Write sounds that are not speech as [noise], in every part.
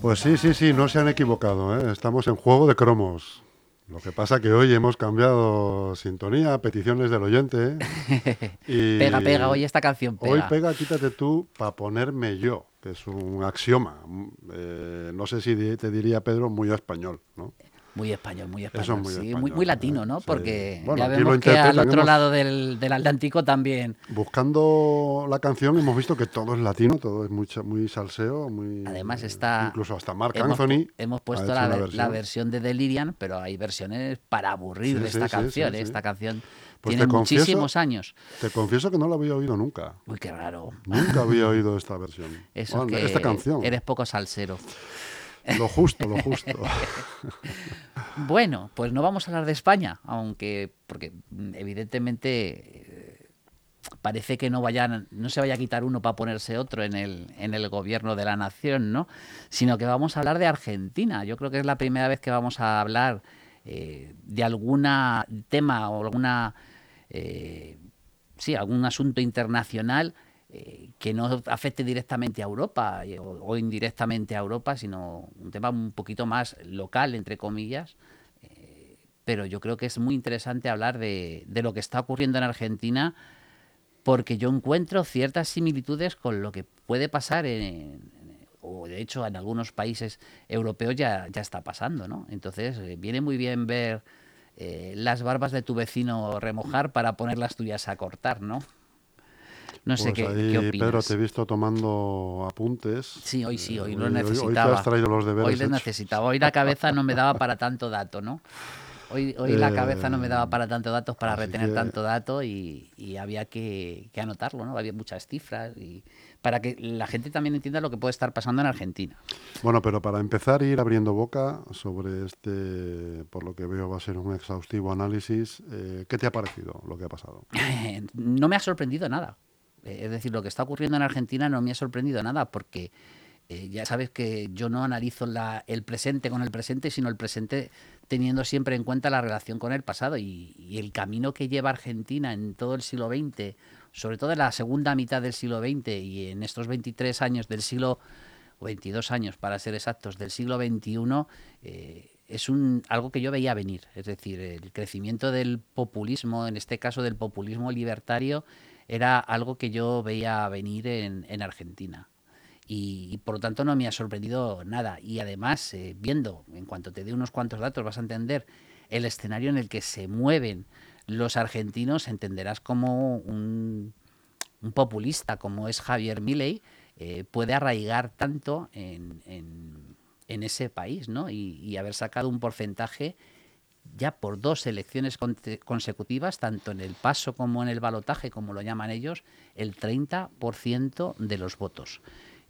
Pues sí, sí, sí, no se han equivocado. ¿eh? Estamos en juego de cromos. Lo que pasa que hoy hemos cambiado sintonía, peticiones del oyente. [laughs] y pega, pega, hoy esta canción pega. Hoy pega, quítate tú para ponerme yo, que es un axioma. Eh, no sé si te diría Pedro, muy español, ¿no? Muy español, muy español. Muy, sí, muy, latino, ¿no? Porque ya vemos que al otro lado del, Atlántico también. Buscando la canción hemos visto que todo es latino, todo es muy, muy salseo, muy. Además está. Incluso hasta Mark Anthony. Hemos puesto la, versión. de Delirian, pero hay versiones para aburrir de esta canción. ¿eh? Esta canción. Pues tiene muchísimos años. Te confieso que no la había oído nunca. Uy, qué raro. Nunca había oído esta versión. [laughs] Eso esta canción. Eres poco salsero. Lo justo, lo justo. [laughs] bueno, pues no vamos a hablar de España, aunque, porque mm, evidentemente eh, parece que no vayan, no se vaya a quitar uno para ponerse otro en el, en el gobierno de la nación, ¿no? Sino que vamos a hablar de Argentina. Yo creo que es la primera vez que vamos a hablar eh, de algún tema o alguna eh, sí, algún asunto internacional eh, que no afecte directamente a Europa eh, o, indirectamente a Europa, sino un tema un poquito más local, entre comillas. Eh, pero yo creo que es muy interesante hablar de, lo que está ocurriendo en Argentina porque yo encuentro ciertas similitudes con lo que puede pasar en, o de hecho en algunos países europeos ya, ya está pasando, ¿no? Entonces viene muy bien ver las barbas de tu vecino remojar para poner las tuyas a cortar, ¿no? No sé pues qué, opinas. Pedro, te he visto tomando apuntes. Sí, hoy sí, hoy lo necesitaba. Hoy, has traído los deberes. Hoy les necesitaba. Hoy la cabeza no me daba para tanto dato, ¿no? Hoy, hoy la cabeza no me daba para tanto datos, para retener tanto dato y, había que, anotarlo, ¿no? Había muchas cifras y para que la gente también entienda lo que puede estar pasando en Argentina. Bueno, pero para empezar, ir abriendo boca sobre este, por lo que veo va a ser un exhaustivo análisis, eh, ¿qué te ha parecido lo que ha pasado? [laughs] no me ha sorprendido nada. Eh, es decir, lo que está ocurriendo en Argentina no me ha sorprendido nada porque eh, ya sabes que yo no analizo el presente con el presente, sino el presente teniendo siempre en cuenta la relación con el pasado y, el camino que lleva Argentina en todo el siglo XX, sobre todo en la segunda mitad del siglo XX y en estos 23 años del siglo, o 22 años para ser exactos, del siglo XXI, eh, es un, algo que yo veía venir. Es decir, el crecimiento del populismo, en este caso del populismo libertario, era algo que yo veía venir en, Argentina. Y, por lo tanto no me ha sorprendido nada. Y además, eh, viendo, en cuanto te dé unos cuantos datos, vas a entender el escenario en el que se mueven los argentinos, entenderás como un, populista como es Javier Milei eh, puede arraigar tanto en, en, ese país ¿no? y haber sacado un porcentaje ya por dos elecciones consecutivas, tanto en el paso como en el balotaje, como lo llaman ellos, el 30% de los votos.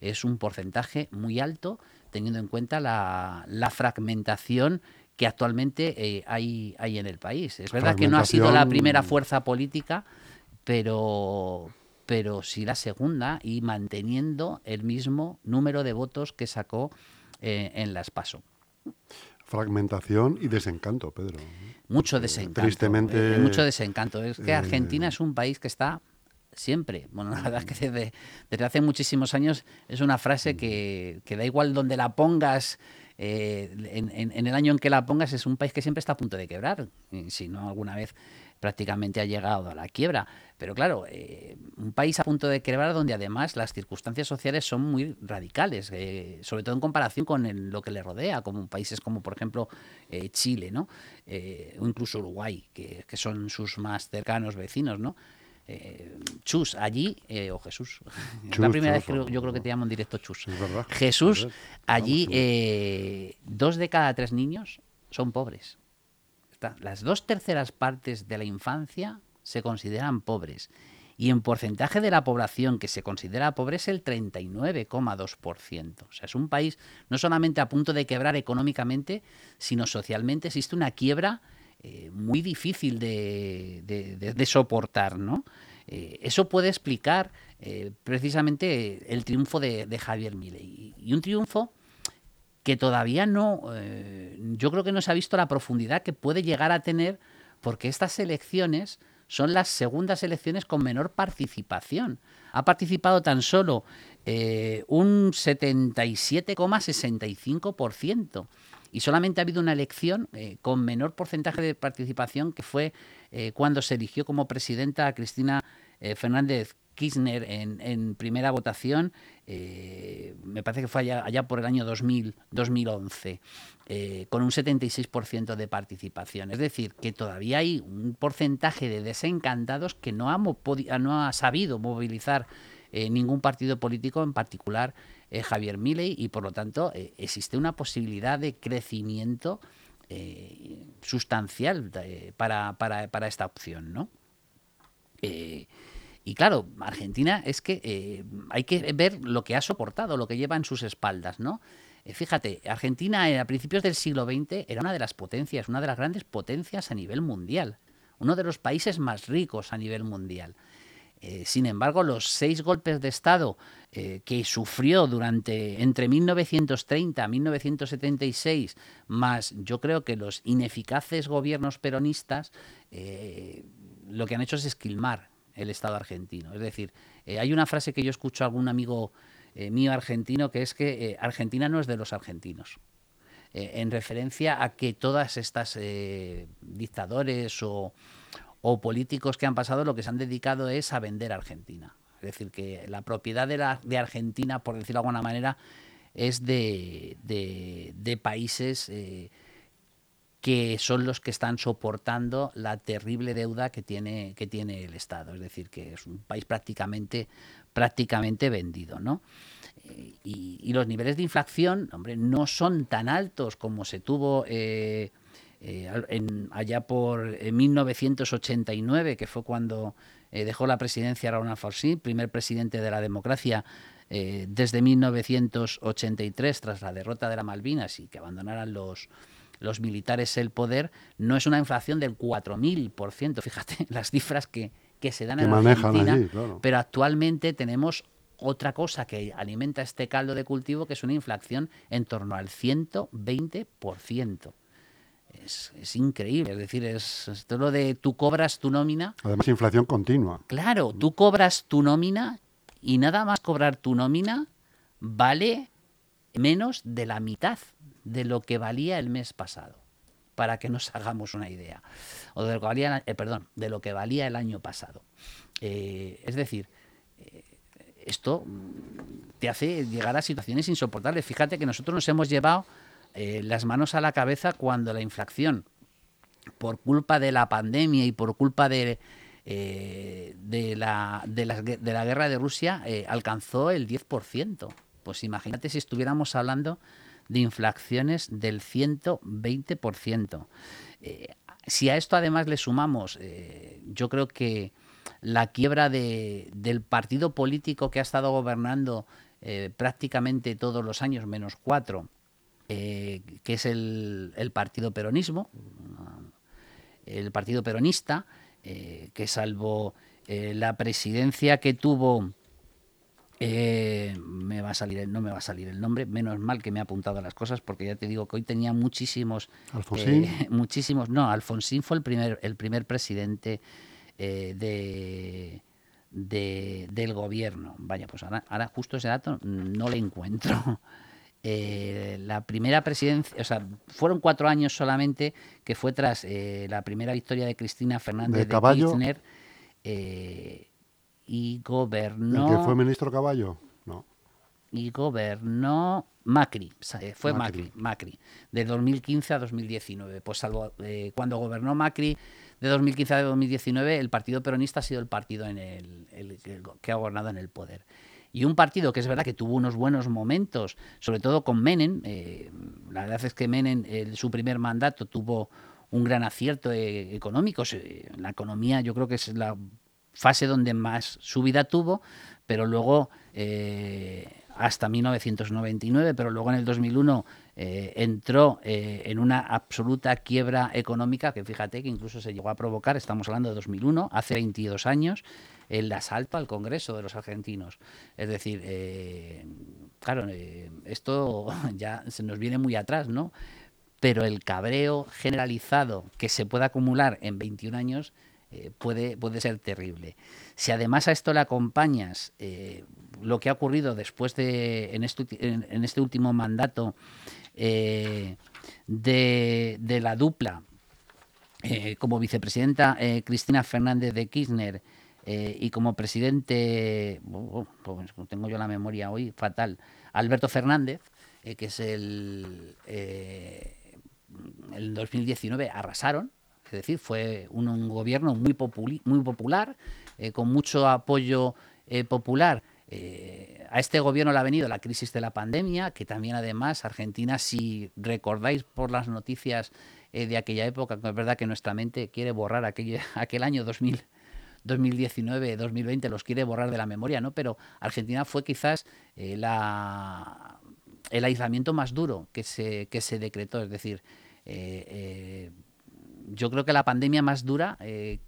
Es un porcentaje muy alto teniendo en cuenta la, fragmentación que actualmente eh, hay, hay en el país. Es verdad que no ha sido la primera fuerza política, pero, pero sí la segunda y manteniendo el mismo número de votos que sacó eh, en las PASO. Fragmentación y desencanto, Pedro. Mucho desencanto. Tristemente. Eh, mucho desencanto. Es que Argentina es un país que está siempre. Bueno, la verdad es que desde, hace muchísimos años es una frase que, que da igual donde la pongas. Eh, en, en, el año en que la pongas es un país que siempre está a punto de quebrar. si no alguna vez prácticamente ha llegado a la quiebra. Pero claro, eh, un país a punto de quebrar donde además las circunstancias sociales son muy radicales, eh, sobre todo en comparación con lo que le rodea, como países como por ejemplo eh, Chile, ¿no? o incluso Uruguay, que, son sus más cercanos vecinos, ¿no? Chus, allí, o Jesús, [laughs] la primera vez que yo creo que te llamo en directo Chus. Jesús, allí dos de cada tres niños son pobres las dos terceras partes de la infancia se consideran pobres y en porcentaje de la población que se considera pobre es el 39,2%. O sea, es un país no solamente a punto de quebrar económicamente, sino socialmente existe una quiebra eh, muy difícil de, soportar, ¿no? Eh, eso puede explicar eh, precisamente el triunfo de, Javier Milei. Y un triunfo que todavía no, eh, yo creo que no se ha visto la profundidad que puede llegar a tener, porque estas elecciones son las segundas elecciones con menor participación. Ha participado tan solo eh, un 77,65%. Y solamente ha habido una elección eh, con menor porcentaje de participación que fue eh, cuando se eligió como presidenta a Cristina Fernández Kirchner en, primera votación, me parece que fue allá, por el año 2000, 2011, con un 76% de participación. Es decir, que todavía hay un porcentaje de desencantados que no ha, sabido movilizar eh, ningún partido político, en particular eh, Javier Milei, y por lo tanto eh, existe una posibilidad de crecimiento sustancial para, para, esta opción, ¿no? Y claro, Argentina es que hay que ver lo que ha soportado, lo que lleva en sus espaldas, ¿no? fíjate, Argentina a principios del siglo XX era una de las potencias, una de las grandes potencias a nivel mundial, uno de los países más ricos a nivel mundial. Eh, sin embargo, los seis golpes de Estado eh, que sufrió durante entre 1930 y 1976, más yo creo que los ineficaces gobiernos peronistas, eh, lo que han hecho es esquilmar el Estado argentino. Es decir, hay una frase que yo escucho a algún amigo mío argentino que es que Argentina no es de los argentinos. en referencia a que todas estas dictadores o, políticos que han pasado lo que se han dedicado es a vender Argentina. Es decir, que la propiedad de, la, de Argentina, por decirlo de alguna manera, es de, países eh, que son los que están soportando la terrible deuda que tiene, que tiene el Estado. Es decir, que es un país prácticamente, prácticamente vendido. ¿no? Eh, y, los niveles de inflación, hombre, no son tan altos como se tuvo... Eh, eh, en, allá por 1989, eh, que fue cuando dejó la presidencia Raúl Alfonsín, primer presidente de la democracia desde 1983, tras la derrota de la Malvinas y que abandonaran los, los militares el poder, no es una inflación del 4.000%, fíjate [laughs] las cifras que, que se dan en Argentina, pero actualmente tenemos otra cosa que alimenta este caldo de cultivo, que es una inflación en torno al 120% es, increíble. Es decir, es, todo lo de tú cobras tu nómina. Además, inflación continua. Claro, tú cobras tu nómina y nada más cobrar tu nómina vale menos de la mitad de lo que valía el mes pasado, para que nos hagamos una idea. O de lo que valía, eh, perdón, de lo que valía el año pasado. Eh, es decir, eh, esto te hace llegar a situaciones insoportables. Fíjate que nosotros nos hemos llevado eh, las manos a la cabeza cuando la inflación, por culpa de la pandemia y por culpa de, de, la, de, la, de, la, guerra de Rusia, alcanzó el 10%. Pues imagínate si estuviéramos hablando de inflaciones del 120%. si a esto además le sumamos, yo creo que la quiebra de, del partido político que ha estado gobernando prácticamente todos los años, menos cuatro, eh, que es el, partido peronismo, el partido peronista, eh, que salvo eh, la presidencia que tuvo, me va a salir, no me va a salir el nombre, menos mal que me ha apuntado a las cosas, porque ya te digo que hoy tenía muchísimos, Alfonsín. [laughs] muchísimos, no, Alfonsín fue el primer, el primer presidente de, del gobierno. Vaya, pues ahora, ahora justo ese dato no le encuentro. [laughs] Eh, la primera presidencia, o sea, fueron cuatro años solamente, que fue tras eh, la primera victoria de Cristina Fernández de, Kirchner eh, y gobernó. ¿El que fue ministro Caballo? No. Y gobernó Macri, fue Macri, Macri, de 2015 a 2019. Pues salvo cuando gobernó Macri de 2015 a 2019, el partido peronista ha sido el partido en el que ha gobernado en el poder y un partido que es verdad que tuvo unos buenos momentos, sobre todo con Menem. Eh, la verdad es que Menem, su primer mandato, tuvo un gran acierto eh, económico. la economía yo creo que es la fase donde más subida tuvo, pero luego eh, hasta 1999, pero luego en el 2001 entró en una absoluta quiebra económica que fíjate que incluso se llegó a provocar, estamos hablando de 2001, hace 22 años, el asalto al Congreso de los argentinos. Es decir, eh, claro, eh, esto [laughs] ya se nos viene muy atrás, ¿no? Pero el cabreo generalizado que se puede acumular en 21 años puede, puede ser terrible. Si además a esto le acompañas lo que ha ocurrido después de, en este, en, este último mandato, de, de, la dupla como vicepresidenta Cristina Fernández de Kirchner y como presidente, oh, pues tengo yo la memoria hoy fatal, Alberto Fernández, que es el, el 2019 arrasaron, es decir, fue un, gobierno muy, muy popular, eh, con mucho apoyo eh, popular. Eh, a este gobierno le ha venido la crisis de la pandemia, que también además Argentina, si recordáis por las noticias de aquella época, es verdad que nuestra mente quiere borrar aquel, [laughs] aquel año 2000, 2019, 2020, los quiere borrar de la memoria, ¿no? Pero Argentina fue quizás la, el aislamiento más duro que se, que se decretó, es decir, yo creo que la pandemia más dura eh,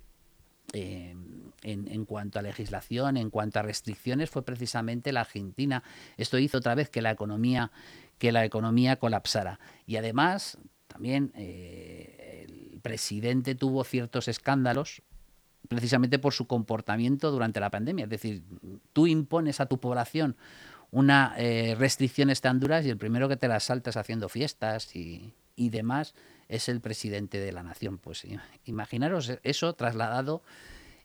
en, cuanto a legislación, en cuanto a restricciones, fue precisamente la Argentina. Esto hizo otra vez que la economía, que la economía colapsara. Y además, también el presidente tuvo ciertos escándalos precisamente por su comportamiento durante la pandemia. Es decir, tú impones a tu población unas restricciones tan duras y el primero que te las saltas haciendo fiestas y, y demás es el presidente de la nación. Pues imaginaros eso trasladado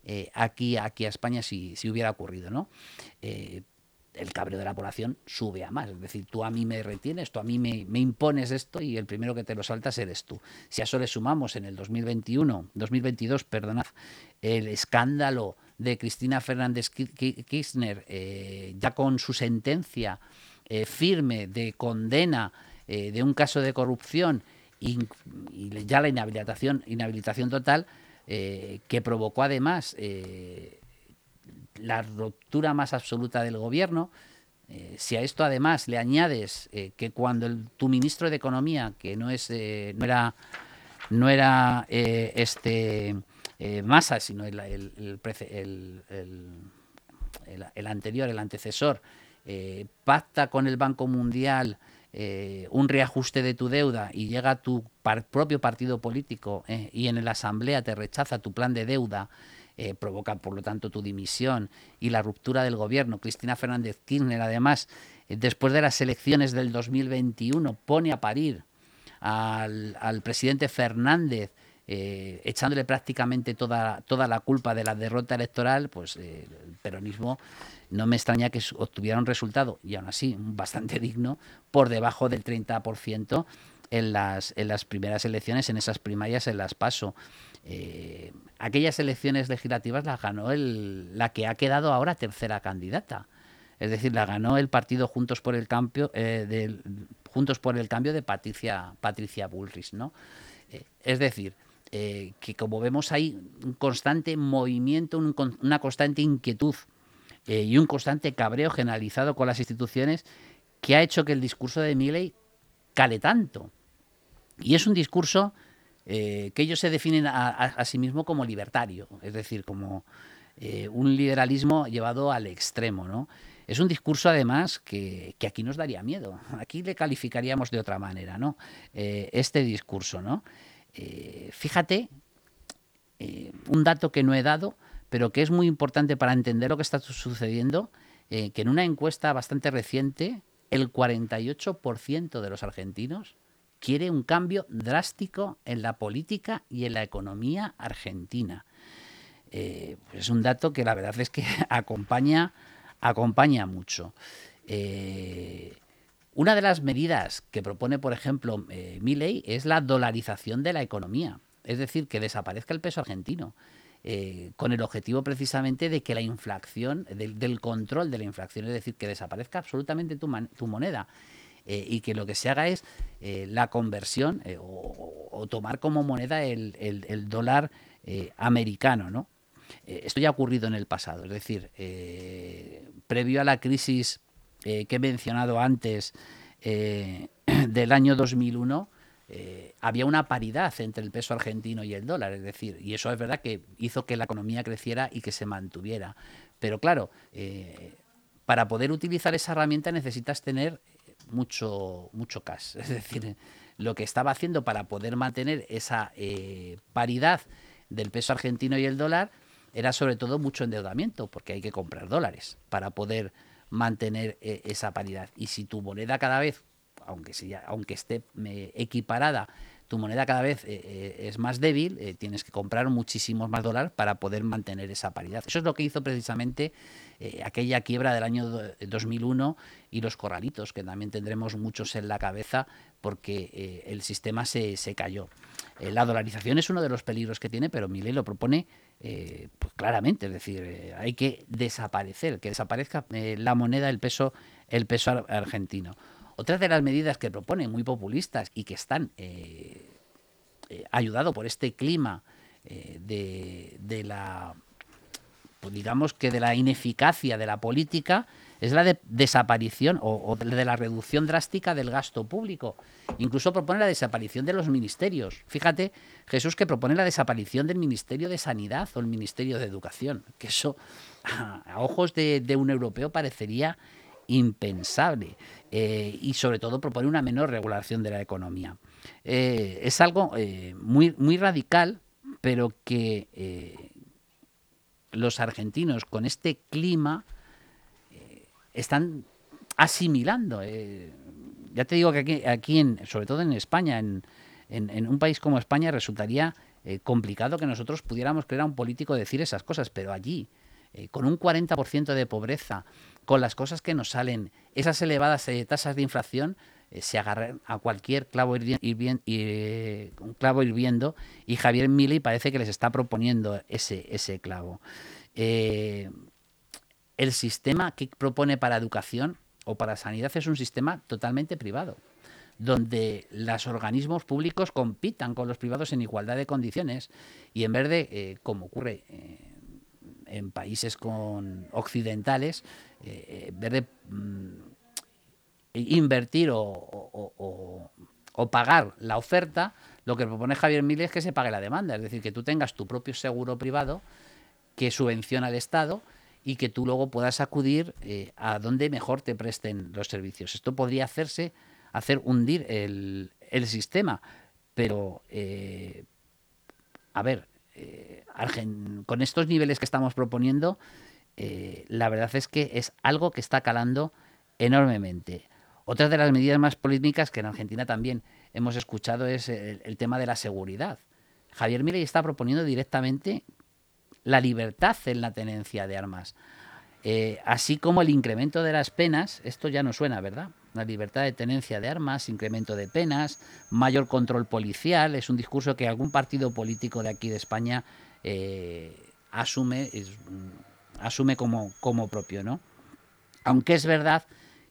eh, aquí, aquí a España si, si hubiera ocurrido, ¿no? Eh, el cabreo de la población sube a más. Es decir, tú a mí me retienes, tú a mí me, impones esto y el primero que te lo saltas eres tú. Si a eso le sumamos en el 2021, 2022, perdonad, el escándalo de Cristina Fernández Kirchner, eh, ya con su sentencia firme de condena de un caso de corrupción y, ya la inhabilitación, inhabilitación total, eh, que provocó además eh, la ruptura más absoluta del gobierno. si a esto además le añades que cuando tu ministro de Economía, que no es no era no era este Massa, sino el, el, anterior, el antecesor, pacta con el Banco Mundial eh, un reajuste de tu deuda y llega tu propio partido político eh, y en la asamblea te rechaza tu plan de deuda, eh, provoca por lo tanto tu dimisión y la ruptura del gobierno. Cristina Fernández Kirchner, además, después de las elecciones del 2021, pone a parir al, al presidente Fernández. Echándole prácticamente toda, toda la culpa de la derrota electoral, pues el peronismo no me extraña que obtuviera un resultado, y aún así [laughs] bastante digno, por debajo del 30% en las, en las primeras elecciones, en esas primarias, en las PASO. Eh, aquellas elecciones legislativas las ganó el, la que ha quedado ahora tercera candidata. Es decir, la ganó el partido Juntos por el Cambio, eh, Juntos por el Cambio de Patricia, Patricia Bullrich, ¿no? Eh, es decir, que como vemos hay un constante movimiento, una constante inquietud eh, y un constante cabreo generalizado con las instituciones que ha hecho que el discurso de Milley cale tanto. Y es un discurso eh, que ellos se definen a, sí mismo como libertario, es decir, como eh, un liberalismo llevado al extremo, ¿no? Es un discurso, además, que, aquí nos daría miedo. Aquí le calificaríamos de otra manera, ¿no? este discurso, ¿no? Fíjate, un dato que no he dado, pero que es muy importante para entender lo que está sucediendo, eh, que en una encuesta bastante reciente, el 48% de los argentinos quiere un cambio drástico en la política y en la economía argentina. Eh, es un dato que la verdad es que [laughs] acompaña, acompaña mucho. Eh, una de las medidas que propone, por ejemplo, eh, Milley es la dolarización de la economía, es decir, que desaparezca el peso argentino. Eh, con el objetivo precisamente de que la inflación, del, control de la inflación, es decir, que desaparezca absolutamente tu, moneda. Eh, y que lo que se haga es eh, la conversión o, tomar como moneda el, dólar americano, ¿no? esto ya ha ocurrido en el pasado, es decir, previo a la crisis que he mencionado antes [clears throat] del año 2001, eh, había una paridad entre el peso argentino y el dólar, es decir, y eso es verdad que hizo que la economía creciera y que se mantuviera. Pero claro, eh, para poder utilizar esa herramienta necesitas tener mucho, mucho cash. [laughs] Es decir, lo que estaba haciendo para poder mantener esa eh, paridad del peso argentino y el dólar era sobre todo mucho endeudamiento, porque hay que comprar dólares para poder mantener eh, esa paridad. Y si tu moneda cada vez, aunque, sea, aunque esté eh, equiparada, tu moneda cada vez eh, es más débil, tienes que comprar muchísimos más dólares para poder mantener esa paridad. Eso es lo que hizo precisamente aquella quiebra del año 2001 y los corralitos, que también tendremos muchos en la cabeza porque el sistema se, se cayó. la dolarización es uno de los peligros que tiene, pero Milei lo propone eh, pues claramente, es decir, eh, hay que desaparecer, que desaparezca eh, la moneda, el peso, el peso argentino. Otras de las medidas que propone, muy populistas y que están ayudados por este clima de, de, la, pues digamos que de la ineficacia de la política, es la de desaparición o, de la reducción drástica del gasto público. Incluso propone la desaparición de los ministerios. Fíjate, Jesús, que propone la desaparición del Ministerio de Sanidad o el Ministerio de Educación, que eso [laughs] a, ojos de, un europeo parecería impensable eh, y sobre todo propone una menor regulación de la economía. Eh, es algo eh, muy, muy radical, pero que los argentinos con este clima están asimilando. Ya te digo que aquí, en, sobre todo en España, en, en, un país como España, resultaría complicado que nosotros pudiéramos creer a un político decir esas cosas, pero allí, con un 40% de pobreza, con las cosas que nos salen, esas elevadas tasas de inflación, se agarran a cualquier clavo, hirviendo, un clavo hirviendo y Javier Milei parece que les está proponiendo ese, ese clavo. El sistema que propone para educación o para sanidad es un sistema totalmente privado, donde los organismos públicos compitan con los privados en igualdad de condiciones y en vez de, eh, como ocurre eh, en países con occidentales, eh, en vez de mm, invertir o, pagar la oferta, lo que propone Javier Milei es que se pague la demanda, es decir, que tú tengas tu propio seguro privado que subvenciona al Estado y que tú luego puedas acudir eh, a donde mejor te presten los servicios. Esto podría hacerse, hacer hundir el, sistema, pero, eh, a ver, eh, con estos niveles que estamos proponiendo, la verdad es que es algo que está calando enormemente. Otra de las medidas más polémicas que en Argentina también hemos escuchado es el, el tema de la seguridad. Javier Milei está proponiendo directamente la libertad en la tenencia de armas. Eh, así como el incremento de las penas, esto ya no suena, ¿verdad? La libertad de tenencia de armas, incremento de penas, mayor control policial, es un discurso que algún partido político de aquí de España eh, asume, mm, asume como, como propio, ¿no? Aunque es verdad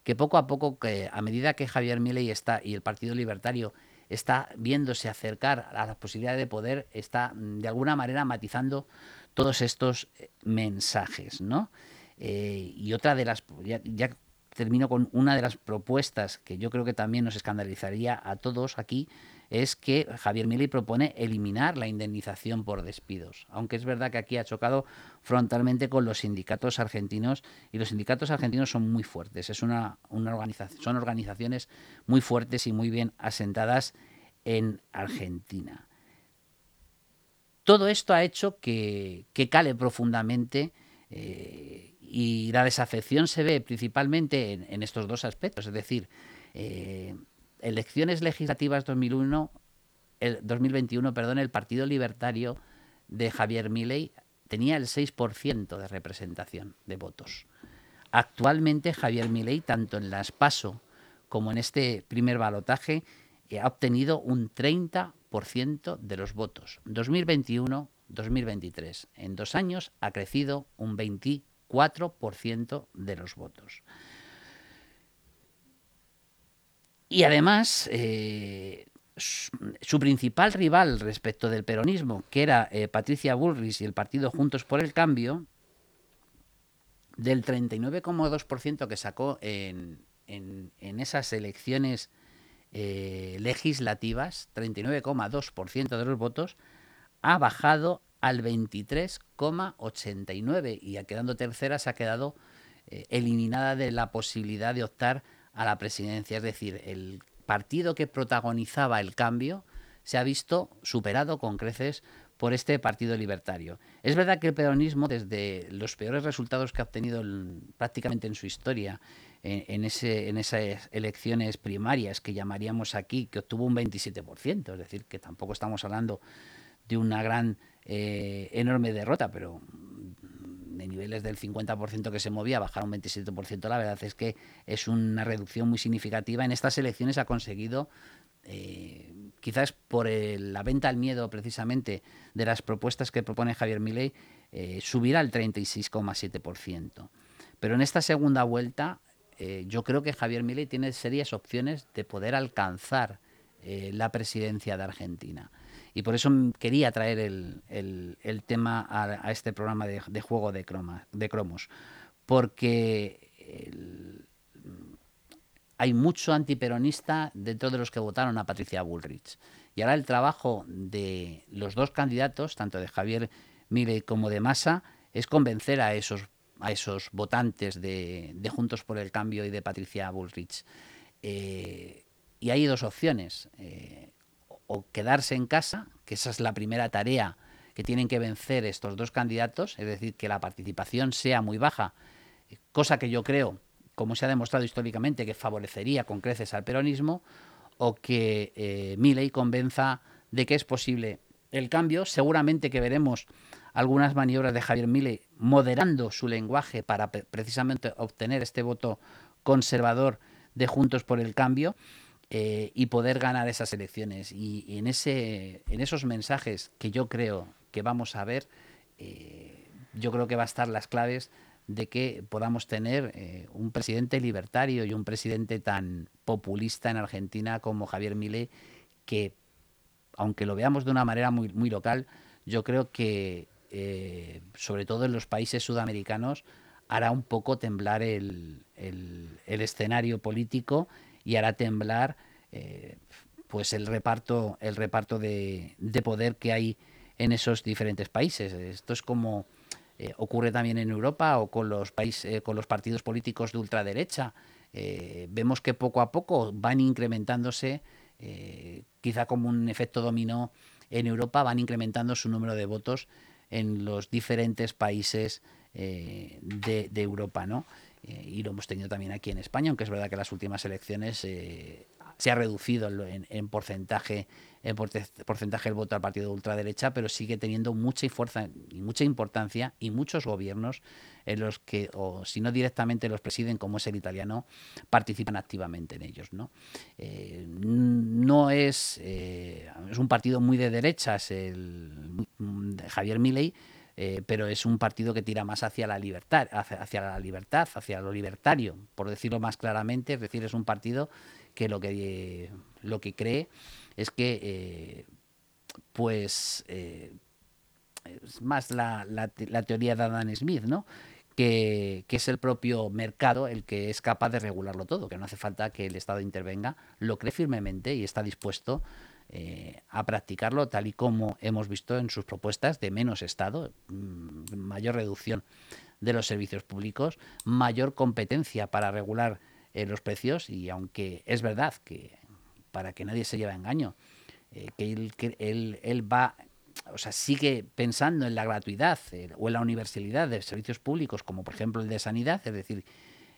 que poco a poco, que a medida que Javier Milei está y el Partido Libertario está viéndose acercar a las posibilidades de poder, está mm, de alguna manera matizando todos estos eh, mensajes, ¿no? Eh, y otra de las, termino con una de las propuestas que yo creo que también nos escandalizaría a todos aquí, es que Javier Milei propone eliminar la indemnización por despidos. Aunque es verdad que aquí ha chocado frontalmente con los sindicatos argentinos y los sindicatos argentinos son muy fuertes. Es una, una organización, son organizaciones muy fuertes y muy bien asentadas en Argentina. Todo esto ha hecho que, cale profundamente eh, y la desafección se ve principalmente en, estos dos aspectos, es decir, eh, elecciones legislativas 2001, el 2021, perdón, el Partido Libertario de Javier Milei tenía el 6% de representación de votos. Actualmente Javier Milei, tanto en las PASO como en este primer balotaje, eh, ha obtenido un 30% de los votos. 2021-2023. En dos años ha crecido un 24% de los votos. Y además, eh, su, principal rival respecto del peronismo, que era eh, Patricia Bullrich y el partido Juntos por el Cambio, del 39,2% que sacó en, en, en esas elecciones eh, legislativas, 39,2% de los votos, ha bajado al 23,89% y quedando tercera se ha quedado eh, eliminada de la posibilidad de optar a la presidencia. Es decir, el partido que protagonizaba el cambio se ha visto superado con creces por este Partido Libertario. Es verdad que el peronismo, desde los peores resultados que ha obtenido prácticamente en su historia, en, ese, en esas elecciones primarias que llamaríamos aquí, que obtuvo un 27%, es decir, que tampoco estamos hablando de una gran, eh, enorme derrota, pero de niveles del 50% que se movía, bajar un 27%, la verdad es que es una reducción muy significativa. En estas elecciones ha conseguido, eh, quizás por la venta al miedo precisamente de las propuestas que propone Javier Milei, eh, subir al 36,7%. Pero en esta segunda vuelta eh, yo creo que Javier Milei tiene serias opciones de poder alcanzar la presidencia de Argentina. Y por eso quería traer el, tema a, este programa de, juego de, de cromos, porque hay mucho antiperonista dentro de los que votaron a Patricia Bullrich. Y ahora el trabajo de los dos candidatos, tanto de Javier Milei como de Massa, es convencer a esos a esos votantes de, Juntos por el Cambio y de Patricia Bullrich. Eh, y hay dos opciones. Eh, o quedarse en casa, que esa es la primera tarea que tienen que vencer estos dos candidatos, es decir, que la participación sea muy baja, cosa que yo creo, como se ha demostrado históricamente, que favorecería con creces al peronismo, o que eh, Milley convenza de que es posible el cambio. Seguramente que veremos algunas maniobras de Javier Milei moderando su lenguaje para precisamente obtener este voto conservador de Juntos por el Cambio eh, y poder ganar esas elecciones. Y, en, ese, en esos mensajes que yo creo que vamos a ver, eh, yo creo que va a estar las claves de que podamos tener eh, un presidente libertario y un presidente tan populista en Argentina como Javier Milei, que aunque lo veamos de una manera muy, muy local, yo creo que sobre todo en los países sudamericanos, hará un poco temblar el, escenario político y hará temblar eh, pues el reparto, el reparto de, poder que hay en esos diferentes países. Esto es como eh, ocurre también en Europa o con los países, con los partidos políticos de ultraderecha. vemos que poco a poco van incrementándose, quizá como un efecto dominó en Europa, van incrementando su número de votos en los diferentes países eh, de, Europa, ¿no? Eh, y lo hemos tenido también aquí en España, aunque es verdad que las últimas elecciones eh, se ha reducido en, porcentaje en porcentaje el voto al partido de ultraderecha, pero sigue teniendo mucha fuerza y mucha importancia y muchos gobiernos en los que, o si no directamente los presiden, como es el italiano, participan activamente en ellos. No, no es, es un partido muy de derechas, el Javier Milei, eh, pero es un partido que tira más hacia la libertad, hacia, la libertad, hacia lo libertario, por decirlo más claramente, es decir, es un partido que lo que, lo que cree es que eh, pues eh, es más la, la, teoría de Adam Smith, ¿no? Que, que, es el propio mercado el que es capaz de regularlo todo, que no hace falta que el Estado intervenga, lo cree firmemente y está dispuesto eh, a practicarlo tal y como hemos visto en sus propuestas de menos Estado, mm, mayor reducción de los servicios públicos, mayor competencia para regular eh, los precios. Y aunque es verdad que para que nadie se lleve a engaño, eh, que, él, que él, va, o sea, sigue pensando en la gratuidad o en la universalidad de servicios públicos, como por ejemplo el de sanidad, es decir,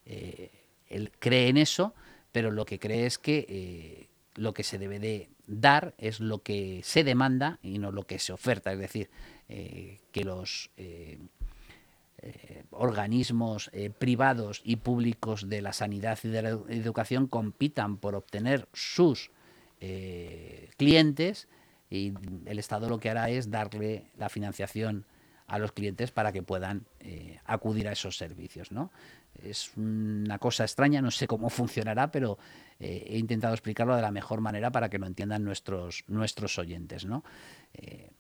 él cree en eso, pero lo que cree es que lo que se debe de dar es lo que se demanda y no lo que se oferta, es decir, eh, que los eh, eh, organismos privados y públicos de la sanidad y de la educación compitan por obtener sus clientes y el Estado lo que hará es darle la financiación a los clientes para que puedan acudir a esos servicios. ¿no? Es una cosa extraña, no sé cómo funcionará, pero eh, he intentado explicarlo de la mejor manera para que lo entiendan nuestros, nuestros oyentes. ¿no? Eh,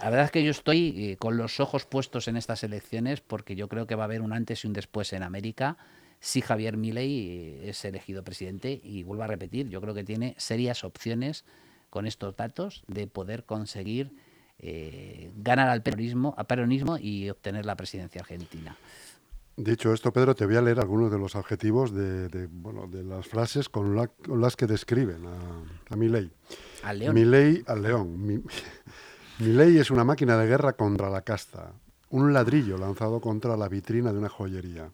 la verdad es que yo estoy eh, con los ojos puestos en estas elecciones porque yo creo que va a haber un antes y un después en América si Javier Milei es elegido presidente y vuelvo a repetir, yo creo que tiene serias opciones con estos datos de poder conseguir ganar al peronismo, al peronismo y obtener la presidencia argentina. Dicho esto, Pedro, te voy a leer algunos de los adjetivos de, bueno, de las frases con, las que describen a, a mi ley. Al león. Mi ley al león. ley es una máquina de guerra contra la casta, un ladrillo lanzado contra la vitrina de una joyería.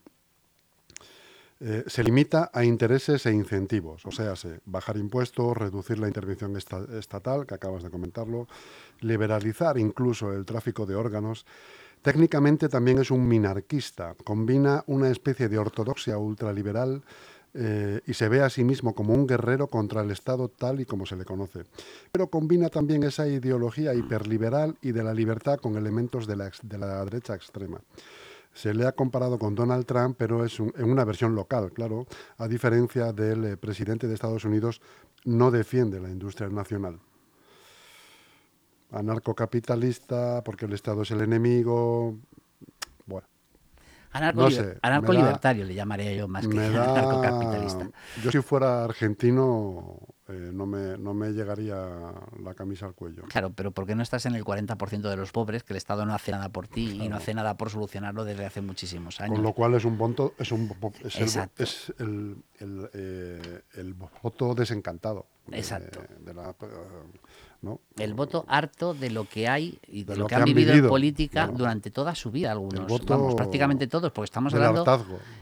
Eh, se limita a intereses e incentivos, o sea, bajar impuestos, reducir la intervención estatal, que acabas de comentarlo, liberalizar incluso el tráfico de órganos. Técnicamente también es un minarquista, combina una especie de ortodoxia ultraliberal eh, y se ve a sí mismo como un guerrero contra el Estado tal y como se le conoce. Pero combina también esa ideología hiperliberal y de la libertad con elementos de la, de la derecha extrema. Se le ha comparado con Donald Trump, pero es en una versión local, claro, a diferencia del eh, presidente de Estados Unidos, no defiende la industria nacional. Anarcocapitalista, porque el Estado es el enemigo. Bueno. Anarco-libertario le llamaría yo más que [laughs] anarcocapitalista. Yo si fuera argentino eh, no, me, no me llegaría la camisa al cuello. Claro, pero ¿por qué no estás en el 40% de los pobres que el Estado no hace nada por ti y no hace nada por solucionarlo desde hace muchísimos años? Con lo cual es un voto, es, un, es, el, es el, el, eh, el, voto desencantado. Exacto. De la, ¿no? El voto harto de lo que hay y de, lo, que, han, vivido, en política durante toda su vida algunos. Vamos, prácticamente todos, porque estamos hablando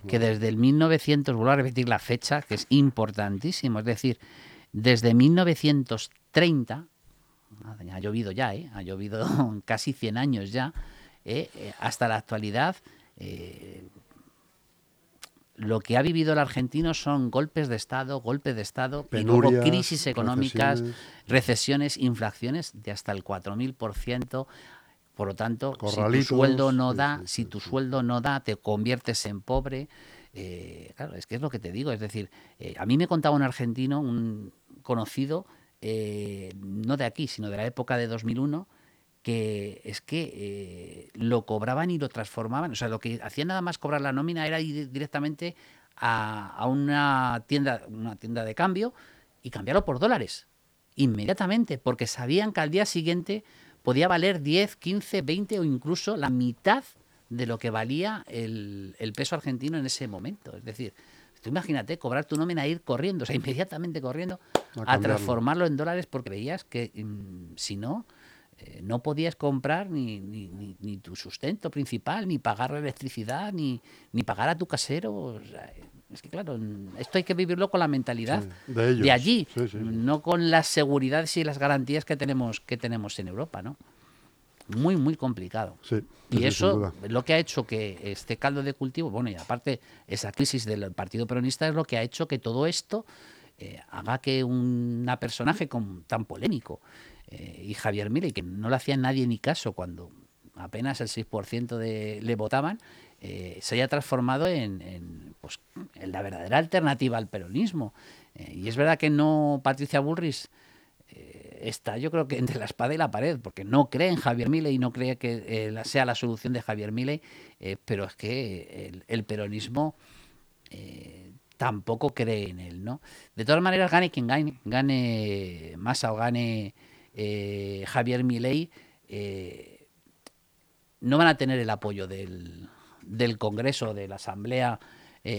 que desde el 1900, vuelvo a repetir la fecha, que es importantísimo, es decir, desde 1930, ha llovido ya, ¿eh? ha llovido [laughs] casi 100 años ya, ¿eh? Eh, hasta la actualidad, lo que ha vivido el argentino son golpes de Estado, golpes de Estado, y luego crisis económicas, recesiones. inflaciones de hasta el 4.000%. Por lo tanto, si tu sueldo no da, si tu sueldo no da, te conviertes en pobre. claro, es que es lo que te digo. Es decir, a mí me contaba un argentino, un, conocido, eh, no de aquí, sino de la época de 2001, que es que eh, lo cobraban y lo transformaban. O sea, lo que hacían nada más cobrar la nómina era ir directamente a, una, tienda, una tienda de cambio y cambiarlo por dólares. Inmediatamente, porque sabían que al día siguiente podía valer 10, 15, 20 o incluso la mitad de lo que valía el, el peso argentino en ese momento. Es decir, imagínate cobrar tu nómina e ir corriendo, o sea, [laughs] inmediatamente corriendo a, transformarlo en dólares porque veías que mm, si no, eh, no podías comprar ni, ni, tu sustento principal, ni pagar la electricidad, ni, ni pagar a tu casero. es que claro, esto hay que vivirlo con la mentalidad de, allí, no con las seguridades y las garantías que tenemos, que tenemos en Europa, ¿no? muy, muy complicado. y eso lo que ha hecho que este caldo de cultivo, bueno, y aparte esa crisis del Partido Peronista es lo que ha hecho que todo esto eh, haga que un personaje tan polémico eh, y Javier Milei, que no le hacía nadie ni caso cuando apenas el 6% de, le votaban, eh, se haya transformado en, pues, en, la verdadera alternativa al peronismo. y es verdad que no Patricia Bullrich está yo creo que entre la espada y la pared, porque no cree en Javier Milei y no cree que eh, sea la solución de Javier Milei, eh, pero es que el, peronismo eh, tampoco cree en él, ¿no? De todas maneras, gane quien gane, gane Massa o gane Javier Milei, no van a tener el apoyo del, Congreso, de la Asamblea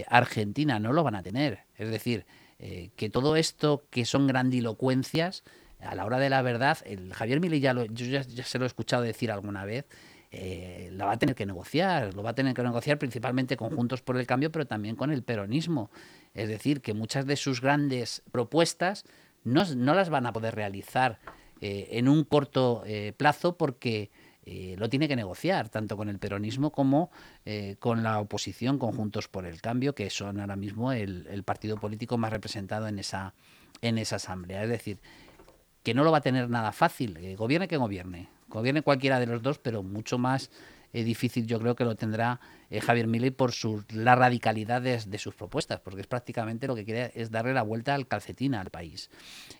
Argentina, no lo van a tener. Es decir, que todo esto que son grandilocuencias, a la hora de la verdad, el Javier Milei ya, ya, se lo he escuchado decir alguna vez, eh, la va a tener que negociar, lo va a tener que negociar principalmente con Juntos por el Cambio, pero también con el peronismo. Es decir, que muchas de sus grandes propuestas no, las van a poder realizar eh, en un corto eh, plazo porque lo tiene que negociar, tanto con el peronismo como con la oposición, con Juntos por el Cambio, que son ahora mismo el, el partido político más representado en esa, en esa asamblea. Es decir, que no lo va a tener nada fácil. Eh, gobierne que gobierne. Gobierne cualquiera de los dos, pero mucho más eh, difícil yo creo que lo tendrá eh, Javier Milei por su, la radicalidad de, sus propuestas, porque es prácticamente lo que quiere es darle la vuelta al calcetín al país.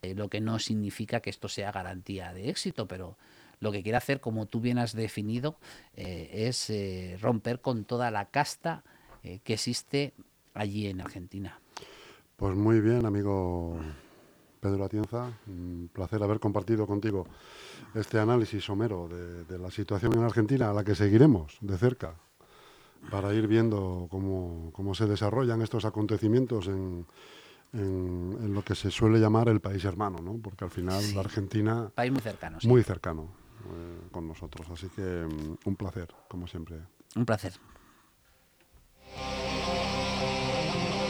lo que no significa que esto sea garantía de éxito, pero lo que quiere hacer, como tú bien has definido, es romper con toda la casta que existe allí en Argentina. Pues muy bien, amigo Pedro Atienza, un placer haber compartido contigo este análisis somero de, la situación en Argentina, a la que seguiremos de cerca, para ir viendo cómo, se desarrollan estos acontecimientos en, lo que se suele llamar el país hermano, ¿no? porque al final la Argentina... País muy cercano. Muy cercano. eh, con nosotros. Así que mm, un placer, como siempre. Un placer.